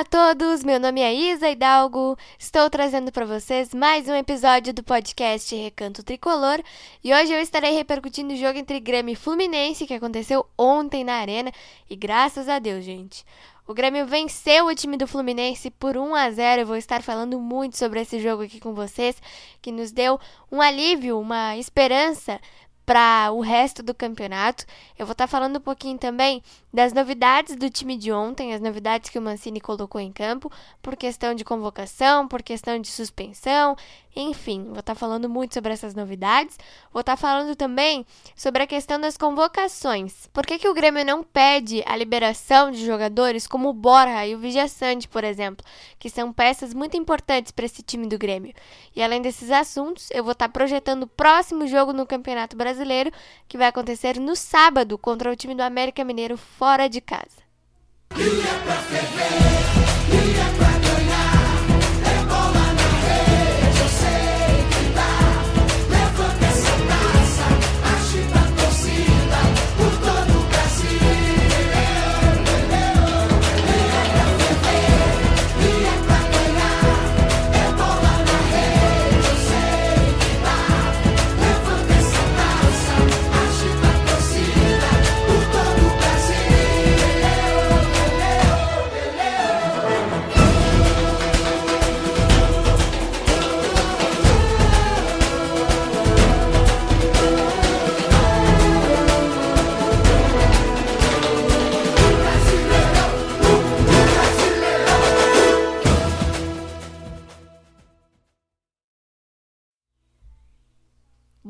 Olá a todos, meu nome é Isa Hidalgo, estou trazendo para vocês mais um episódio do podcast Recanto Tricolor e hoje eu estarei repercutindo o jogo entre Grêmio e Fluminense que aconteceu ontem na Arena e graças a Deus, gente. O Grêmio venceu o time do Fluminense por 1 a 0. Eu vou estar falando muito sobre esse jogo aqui com vocês, que nos deu um alívio, uma esperança para o resto do campeonato. Eu vou estar tá falando um pouquinho também das novidades do time de ontem, as novidades que o Mancini colocou em campo, por questão de convocação, por questão de suspensão, enfim, vou estar tá falando muito sobre essas novidades. Vou estar tá falando também sobre a questão das convocações. Por que, que o Grêmio não pede a liberação de jogadores como o Borja e o Vijaçante, por exemplo, que são peças muito importantes para esse time do Grêmio? E além desses assuntos, eu vou estar projetando o próximo jogo no Campeonato Brasileiro, que vai acontecer no sábado contra o time do América Mineiro fora de casa.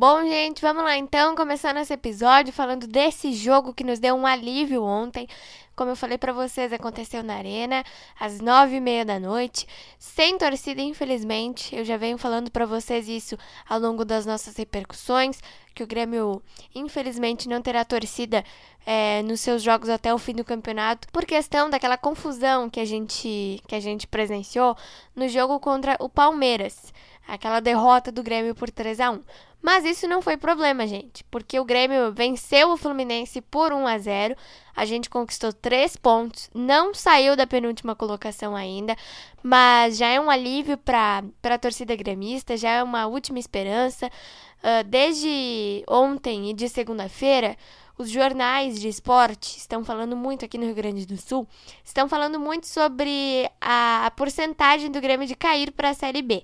Bom, gente, vamos lá então, começando esse episódio falando desse jogo que nos deu um alívio ontem. Como eu falei para vocês, aconteceu na Arena, às nove e meia da noite, sem torcida, infelizmente. Eu já venho falando para vocês isso ao longo das nossas repercussões, que o Grêmio, infelizmente, não terá torcida é, nos seus jogos até o fim do campeonato, por questão daquela confusão que a gente, que a gente presenciou no jogo contra o Palmeiras aquela derrota do Grêmio por 3 a 1. Mas isso não foi problema, gente, porque o Grêmio venceu o Fluminense por 1 a 0. A gente conquistou 3 pontos, não saiu da penúltima colocação ainda, mas já é um alívio para a torcida gremista, já é uma última esperança. Uh, desde ontem e de segunda-feira, os jornais de esporte estão falando muito aqui no Rio Grande do Sul, estão falando muito sobre a, a porcentagem do Grêmio de cair para a Série B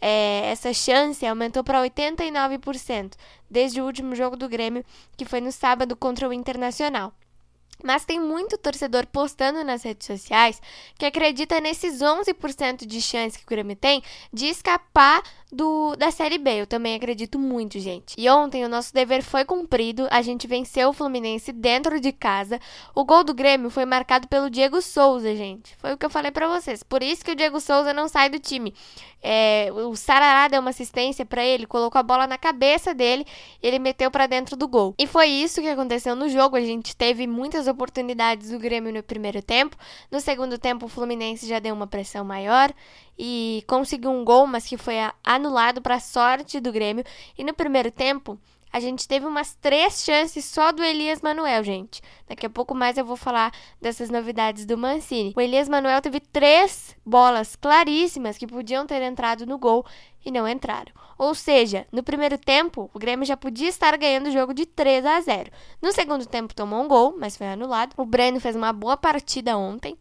é, essa chance aumentou para 89% desde o último jogo do Grêmio, que foi no sábado contra o Internacional. Mas tem muito torcedor postando nas redes sociais que acredita nesses 11% de chance que o Grêmio tem de escapar do, da Série B. Eu também acredito muito, gente. E ontem o nosso dever foi cumprido. A gente venceu o Fluminense dentro de casa. O gol do Grêmio foi marcado pelo Diego Souza, gente. Foi o que eu falei para vocês. Por isso que o Diego Souza não sai do time. É, o Sarará deu uma assistência para ele, colocou a bola na cabeça dele e ele meteu para dentro do gol. E foi isso que aconteceu no jogo. A gente teve muitas oportunidades do Grêmio no primeiro tempo. No segundo tempo, o Fluminense já deu uma pressão maior e conseguiu um gol, mas que foi anulado para sorte do Grêmio. E no primeiro tempo, a gente teve umas três chances só do Elias Manuel, gente. Daqui a pouco mais eu vou falar dessas novidades do Mancini. O Elias Manuel teve três bolas claríssimas que podiam ter entrado no gol e não entraram. Ou seja, no primeiro tempo, o Grêmio já podia estar ganhando o jogo de 3 a 0. No segundo tempo tomou um gol, mas foi anulado. O Breno fez uma boa partida ontem.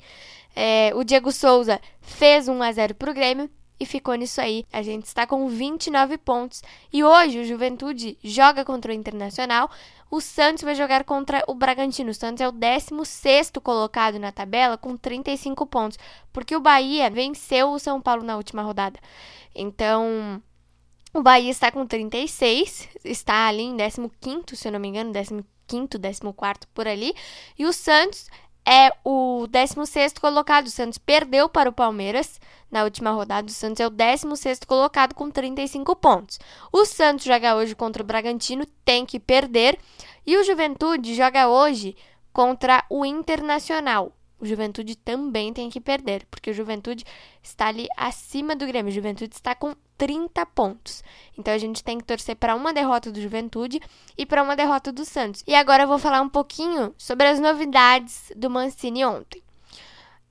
É, o Diego Souza fez 1 a 0 para o Grêmio e ficou nisso aí. A gente está com 29 pontos. E hoje o Juventude joga contra o Internacional. O Santos vai jogar contra o Bragantino. O Santos é o 16 colocado na tabela com 35 pontos. Porque o Bahia venceu o São Paulo na última rodada. Então. O Bahia está com 36, está ali em 15, se eu não me engano, 15, 14 por ali. E o Santos é o 16 colocado. O Santos perdeu para o Palmeiras na última rodada. O Santos é o 16 colocado com 35 pontos. O Santos joga hoje contra o Bragantino, tem que perder. E o Juventude joga hoje contra o Internacional o Juventude também tem que perder, porque o Juventude está ali acima do Grêmio. O Juventude está com 30 pontos. Então a gente tem que torcer para uma derrota do Juventude e para uma derrota do Santos. E agora eu vou falar um pouquinho sobre as novidades do Mancini ontem.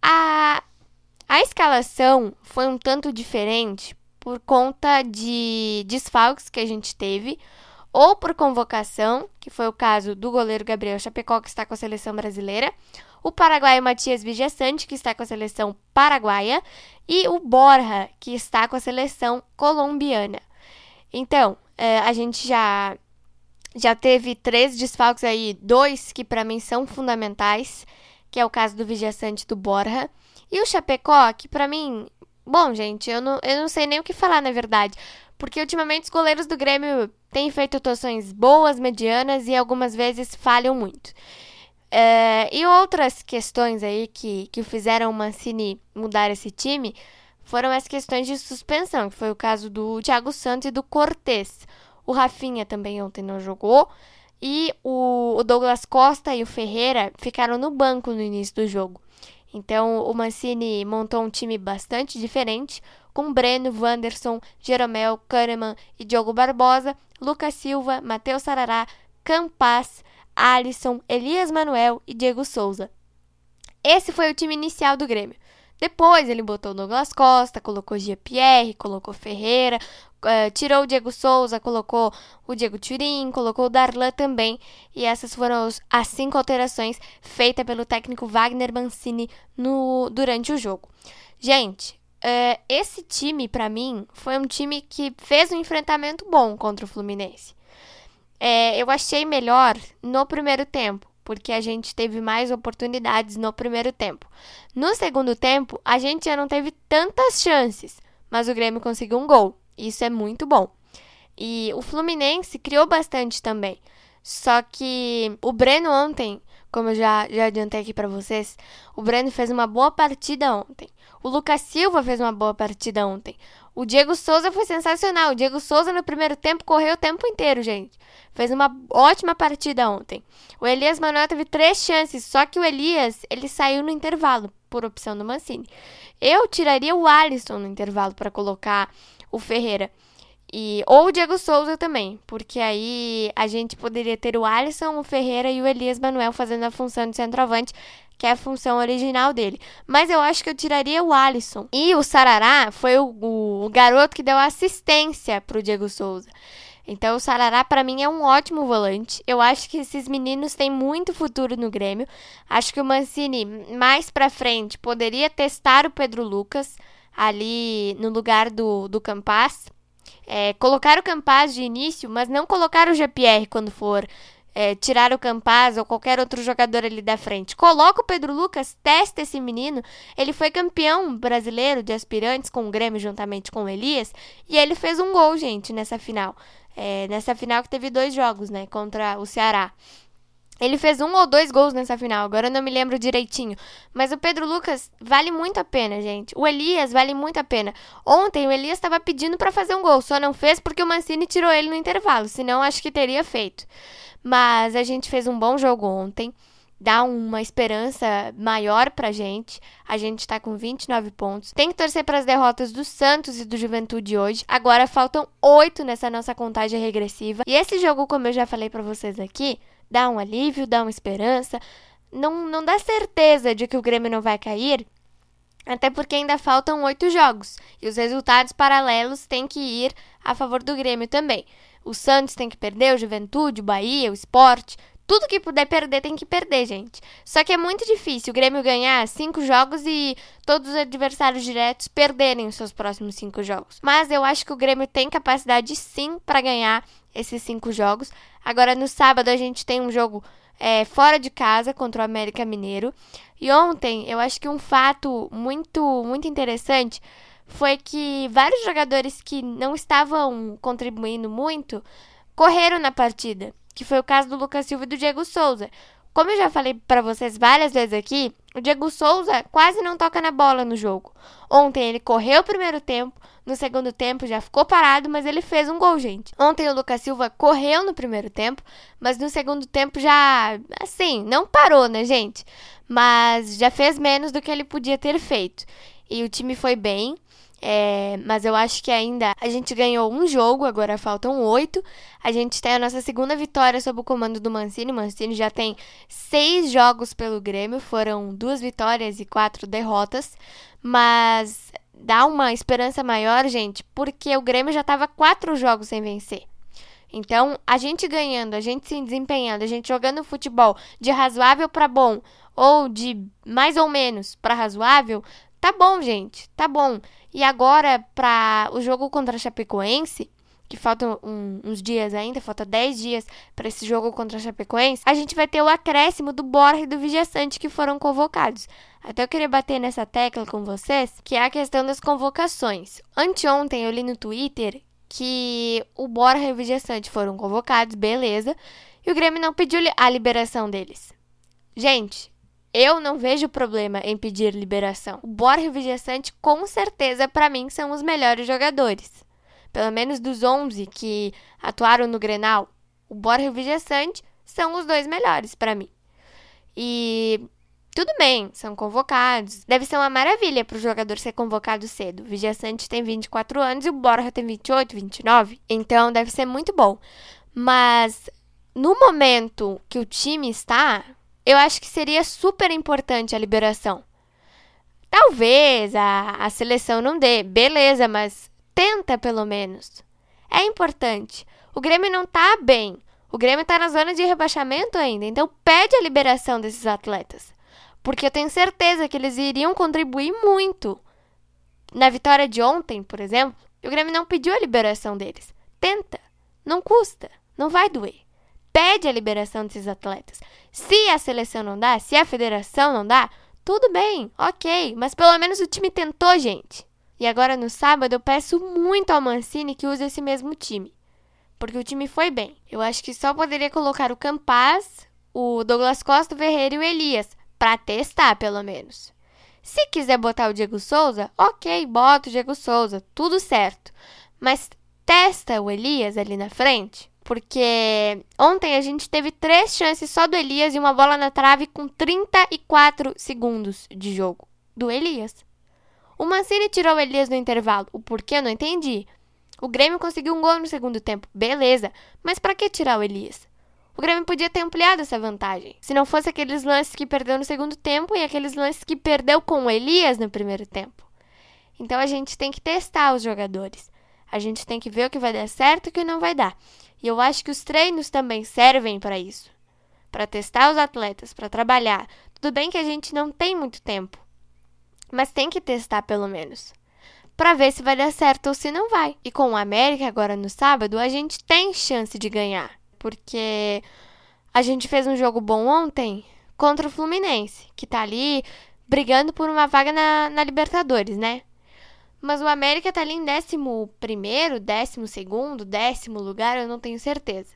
A A escalação foi um tanto diferente por conta de desfalques que a gente teve, ou por convocação, que foi o caso do goleiro Gabriel Chapecó, que está com a seleção brasileira, o paraguaio Matias Vijaçante, que está com a seleção paraguaia, e o Borja, que está com a seleção colombiana. Então, é, a gente já, já teve três desfalques aí, dois que para mim são fundamentais, que é o caso do Vijaçante e do Borja. E o Chapecó, que para mim, bom, gente, eu não, eu não sei nem o que falar na verdade, porque ultimamente os goleiros do Grêmio têm feito atuações boas, medianas e algumas vezes falham muito. É, e outras questões aí que, que fizeram o Mancini mudar esse time foram as questões de suspensão, que foi o caso do Thiago Santos e do Cortez. O Rafinha também ontem não jogou. E o, o Douglas Costa e o Ferreira ficaram no banco no início do jogo. Então o Mancini montou um time bastante diferente, com Breno, Wanderson, Jeromel, Kahneman e Diogo Barbosa, Lucas Silva, Matheus Sarará, Campas, Alisson, Elias Manuel e Diego Souza. Esse foi o time inicial do Grêmio. Depois ele botou Douglas Costa, colocou Gia-Pierre, colocou Ferreira, uh, tirou o Diego Souza, colocou o Diego Turim, colocou o Darlan também. E essas foram os, as cinco alterações feitas pelo técnico Wagner Mancini no, durante o jogo. Gente, uh, esse time, para mim, foi um time que fez um enfrentamento bom contra o Fluminense. É, eu achei melhor no primeiro tempo porque a gente teve mais oportunidades no primeiro tempo. No segundo tempo, a gente já não teve tantas chances, mas o Grêmio conseguiu um gol. Isso é muito bom. E o Fluminense criou bastante também. Só que o Breno ontem, como eu já, já adiantei aqui para vocês, o Breno fez uma boa partida ontem. O Lucas Silva fez uma boa partida ontem. O Diego Souza foi sensacional. O Diego Souza no primeiro tempo correu o tempo inteiro, gente. Fez uma ótima partida ontem. O Elias Manuel teve três chances, só que o Elias ele saiu no intervalo por opção do Mancini. Eu tiraria o Alisson no intervalo para colocar o Ferreira. E, ou o Diego Souza também, porque aí a gente poderia ter o Alisson, o Ferreira e o Elias Manuel fazendo a função de centroavante, que é a função original dele. Mas eu acho que eu tiraria o Alisson. E o Sarará foi o, o, o garoto que deu assistência para o Diego Souza. Então o Sarará para mim é um ótimo volante. Eu acho que esses meninos têm muito futuro no Grêmio. Acho que o Mancini mais para frente poderia testar o Pedro Lucas ali no lugar do, do Campas. É, colocar o Campas de início, mas não colocar o GPR quando for é, tirar o Campaz ou qualquer outro jogador ali da frente. Coloca o Pedro Lucas, testa esse menino. Ele foi campeão brasileiro de aspirantes com o Grêmio juntamente com o Elias. E ele fez um gol, gente, nessa final. É, nessa final que teve dois jogos, né? Contra o Ceará. Ele fez um ou dois gols nessa final, agora eu não me lembro direitinho. Mas o Pedro Lucas vale muito a pena, gente. O Elias vale muito a pena. Ontem o Elias estava pedindo para fazer um gol, só não fez porque o Mancini tirou ele no intervalo, senão acho que teria feito. Mas a gente fez um bom jogo ontem. Dá uma esperança maior pra gente. A gente tá com 29 pontos. Tem que torcer para as derrotas do Santos e do Juventude hoje. Agora faltam oito nessa nossa contagem regressiva. E esse jogo, como eu já falei para vocês aqui, dá um alívio, dá uma esperança. Não, não dá certeza de que o Grêmio não vai cair, até porque ainda faltam oito jogos e os resultados paralelos têm que ir a favor do Grêmio também. O Santos tem que perder, o Juventude, o Bahia, o Esporte. Tudo que puder perder tem que perder, gente. Só que é muito difícil o Grêmio ganhar cinco jogos e todos os adversários diretos perderem os seus próximos cinco jogos. Mas eu acho que o Grêmio tem capacidade sim para ganhar esses cinco jogos. Agora no sábado a gente tem um jogo é, fora de casa contra o América Mineiro. E ontem eu acho que um fato muito muito interessante foi que vários jogadores que não estavam contribuindo muito correram na partida, que foi o caso do Lucas Silva e do Diego Souza. Como eu já falei para vocês várias vezes aqui, o Diego Souza quase não toca na bola no jogo. Ontem ele correu o primeiro tempo, no segundo tempo já ficou parado, mas ele fez um gol, gente. Ontem o Lucas Silva correu no primeiro tempo, mas no segundo tempo já, assim, não parou, né, gente? Mas já fez menos do que ele podia ter feito. E o time foi bem. É, mas eu acho que ainda a gente ganhou um jogo, agora faltam oito. A gente tem a nossa segunda vitória sob o comando do Mancini. O Mancini já tem seis jogos pelo Grêmio, foram duas vitórias e quatro derrotas. Mas dá uma esperança maior, gente, porque o Grêmio já estava quatro jogos sem vencer. Então, a gente ganhando, a gente se desempenhando, a gente jogando futebol de razoável para bom ou de mais ou menos para razoável, tá bom, gente, tá bom. E agora, para o jogo contra a Chapecoense, que faltam um, uns dias ainda, falta 10 dias para esse jogo contra a Chapecoense, a gente vai ter o acréscimo do Borja e do Vijaçante que foram convocados. Até eu queria bater nessa tecla com vocês, que é a questão das convocações. Anteontem eu li no Twitter que o Borja e o Vijaçante foram convocados, beleza, e o Grêmio não pediu a liberação deles. Gente, eu não vejo problema em pedir liberação. O Borja e o Vijaçante, com certeza, para mim, são os melhores jogadores. Pelo menos dos 11 que atuaram no Grenal, o Borja e o Vijaçante são os dois melhores para mim. E tudo bem, são convocados. Deve ser uma maravilha para o jogador ser convocado cedo. O Vigia Sante tem 24 anos e o Borja tem 28, 29. Então deve ser muito bom. Mas no momento que o time está, eu acho que seria super importante a liberação. Talvez a, a seleção não dê, beleza, mas tenta pelo menos. É importante. O Grêmio não tá bem. O Grêmio está na zona de rebaixamento ainda, então pede a liberação desses atletas porque eu tenho certeza que eles iriam contribuir muito. Na vitória de ontem, por exemplo, o Grêmio não pediu a liberação deles. Tenta, não custa, não vai doer. Pede a liberação desses atletas. Se a seleção não dá, se a federação não dá, tudo bem, ok, mas pelo menos o time tentou, gente. E agora no sábado eu peço muito ao Mancini que use esse mesmo time. Porque o time foi bem. Eu acho que só poderia colocar o Campaz, o Douglas Costa, o Ferreira e o Elias para testar, pelo menos. Se quiser botar o Diego Souza, ok, bota o Diego Souza, tudo certo. Mas testa o Elias ali na frente, porque ontem a gente teve três chances só do Elias e uma bola na trave com 34 segundos de jogo. Do Elias. O Mancini tirou o Elias no intervalo. O porquê eu não entendi. O Grêmio conseguiu um gol no segundo tempo, beleza. Mas para que tirar o Elias? O Grêmio podia ter ampliado essa vantagem. Se não fosse aqueles lances que perdeu no segundo tempo e aqueles lances que perdeu com o Elias no primeiro tempo. Então a gente tem que testar os jogadores. A gente tem que ver o que vai dar certo e o que não vai dar. E eu acho que os treinos também servem para isso. Para testar os atletas, para trabalhar. Tudo bem que a gente não tem muito tempo, mas tem que testar pelo menos. Para ver se vai dar certo ou se não vai. E com o América agora no sábado, a gente tem chance de ganhar porque a gente fez um jogo bom ontem contra o Fluminense, que tá ali brigando por uma vaga na, na Libertadores, né? Mas o América tá ali em décimo primeiro, décimo segundo, décimo lugar, eu não tenho certeza.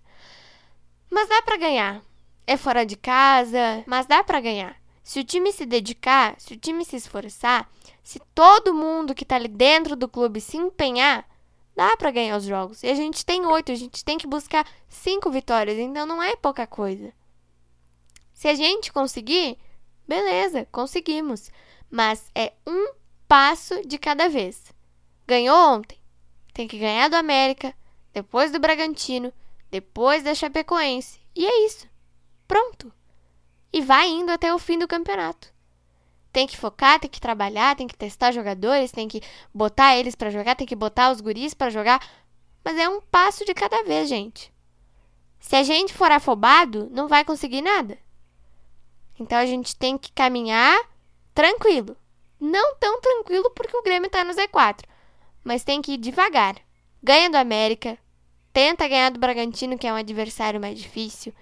Mas dá para ganhar. É fora de casa, mas dá para ganhar. Se o time se dedicar, se o time se esforçar, se todo mundo que tá ali dentro do clube se empenhar, dá para ganhar os jogos. E a gente tem oito, a gente tem que buscar cinco vitórias, então não é pouca coisa. Se a gente conseguir, beleza, conseguimos. Mas é um passo de cada vez. Ganhou ontem, tem que ganhar do América, depois do Bragantino, depois da Chapecoense. E é isso. Pronto. E vai indo até o fim do campeonato tem que focar, tem que trabalhar, tem que testar jogadores, tem que botar eles para jogar, tem que botar os guris para jogar. Mas é um passo de cada vez, gente. Se a gente for afobado, não vai conseguir nada. Então a gente tem que caminhar tranquilo. Não tão tranquilo porque o Grêmio tá no Z4, mas tem que ir devagar. Ganha do América, tenta ganhar do Bragantino, que é um adversário mais difícil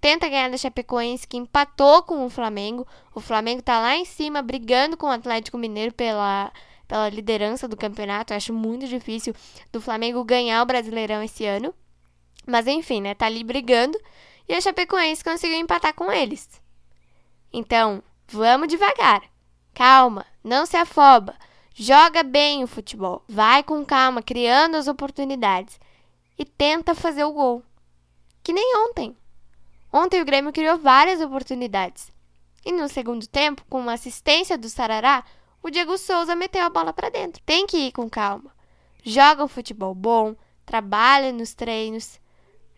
tenta ganhar da Chapecoense, que empatou com o Flamengo. O Flamengo tá lá em cima, brigando com o Atlético Mineiro pela, pela liderança do campeonato. Eu acho muito difícil do Flamengo ganhar o Brasileirão esse ano. Mas enfim, né? Tá ali brigando. E a Chapecoense conseguiu empatar com eles. Então, vamos devagar. Calma, não se afoba. Joga bem o futebol. Vai com calma, criando as oportunidades. E tenta fazer o gol. Que nem ontem. Ontem o Grêmio criou várias oportunidades. E no segundo tempo, com uma assistência do Sarará, o Diego Souza meteu a bola para dentro. Tem que ir com calma. Joga um futebol bom, trabalha nos treinos.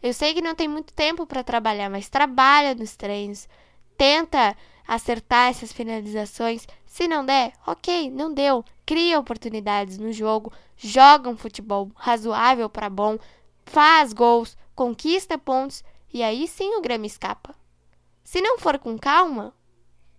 Eu sei que não tem muito tempo para trabalhar, mas trabalha nos treinos. Tenta acertar essas finalizações. Se não der, ok, não deu. Cria oportunidades no jogo, joga um futebol razoável para bom, faz gols, conquista pontos e aí sim o Grêmio escapa. Se não for com calma,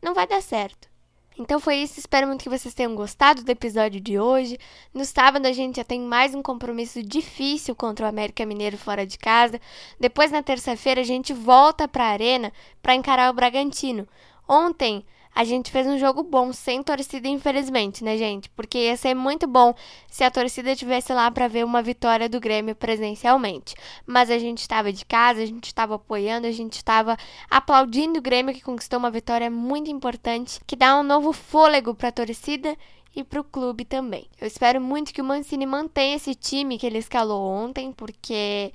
não vai dar certo. Então foi isso, espero muito que vocês tenham gostado do episódio de hoje. No sábado a gente já tem mais um compromisso difícil contra o América Mineiro fora de casa. Depois na terça-feira a gente volta para a Arena para encarar o Bragantino. Ontem a gente fez um jogo bom, sem torcida, infelizmente, né, gente? Porque ia ser muito bom se a torcida tivesse lá para ver uma vitória do Grêmio presencialmente. Mas a gente estava de casa, a gente estava apoiando, a gente estava aplaudindo o Grêmio que conquistou uma vitória muito importante, que dá um novo fôlego para a torcida e para o clube também. Eu espero muito que o Mancini mantenha esse time que ele escalou ontem, porque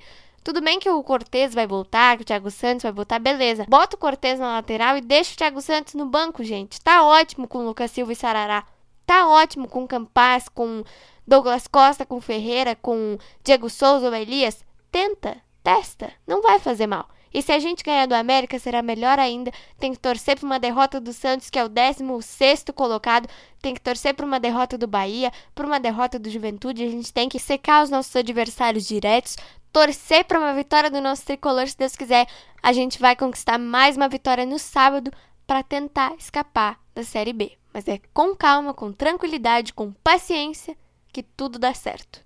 tudo bem que o Cortez vai voltar, que o Thiago Santos vai voltar, beleza. Bota o Cortez na lateral e deixa o Thiago Santos no banco, gente. Tá ótimo com o Lucas Silva e Sarará. Tá ótimo com o Campas, com Douglas Costa, com Ferreira, com Diego Souza ou Elias. Tenta, testa, não vai fazer mal. E se a gente ganhar do América, será melhor ainda. Tem que torcer para uma derrota do Santos, que é o 16 colocado. Tem que torcer para uma derrota do Bahia, para uma derrota do Juventude. A gente tem que secar os nossos adversários diretos, torcer para uma vitória do nosso tricolor, se Deus quiser. A gente vai conquistar mais uma vitória no sábado para tentar escapar da Série B. Mas é com calma, com tranquilidade, com paciência que tudo dá certo.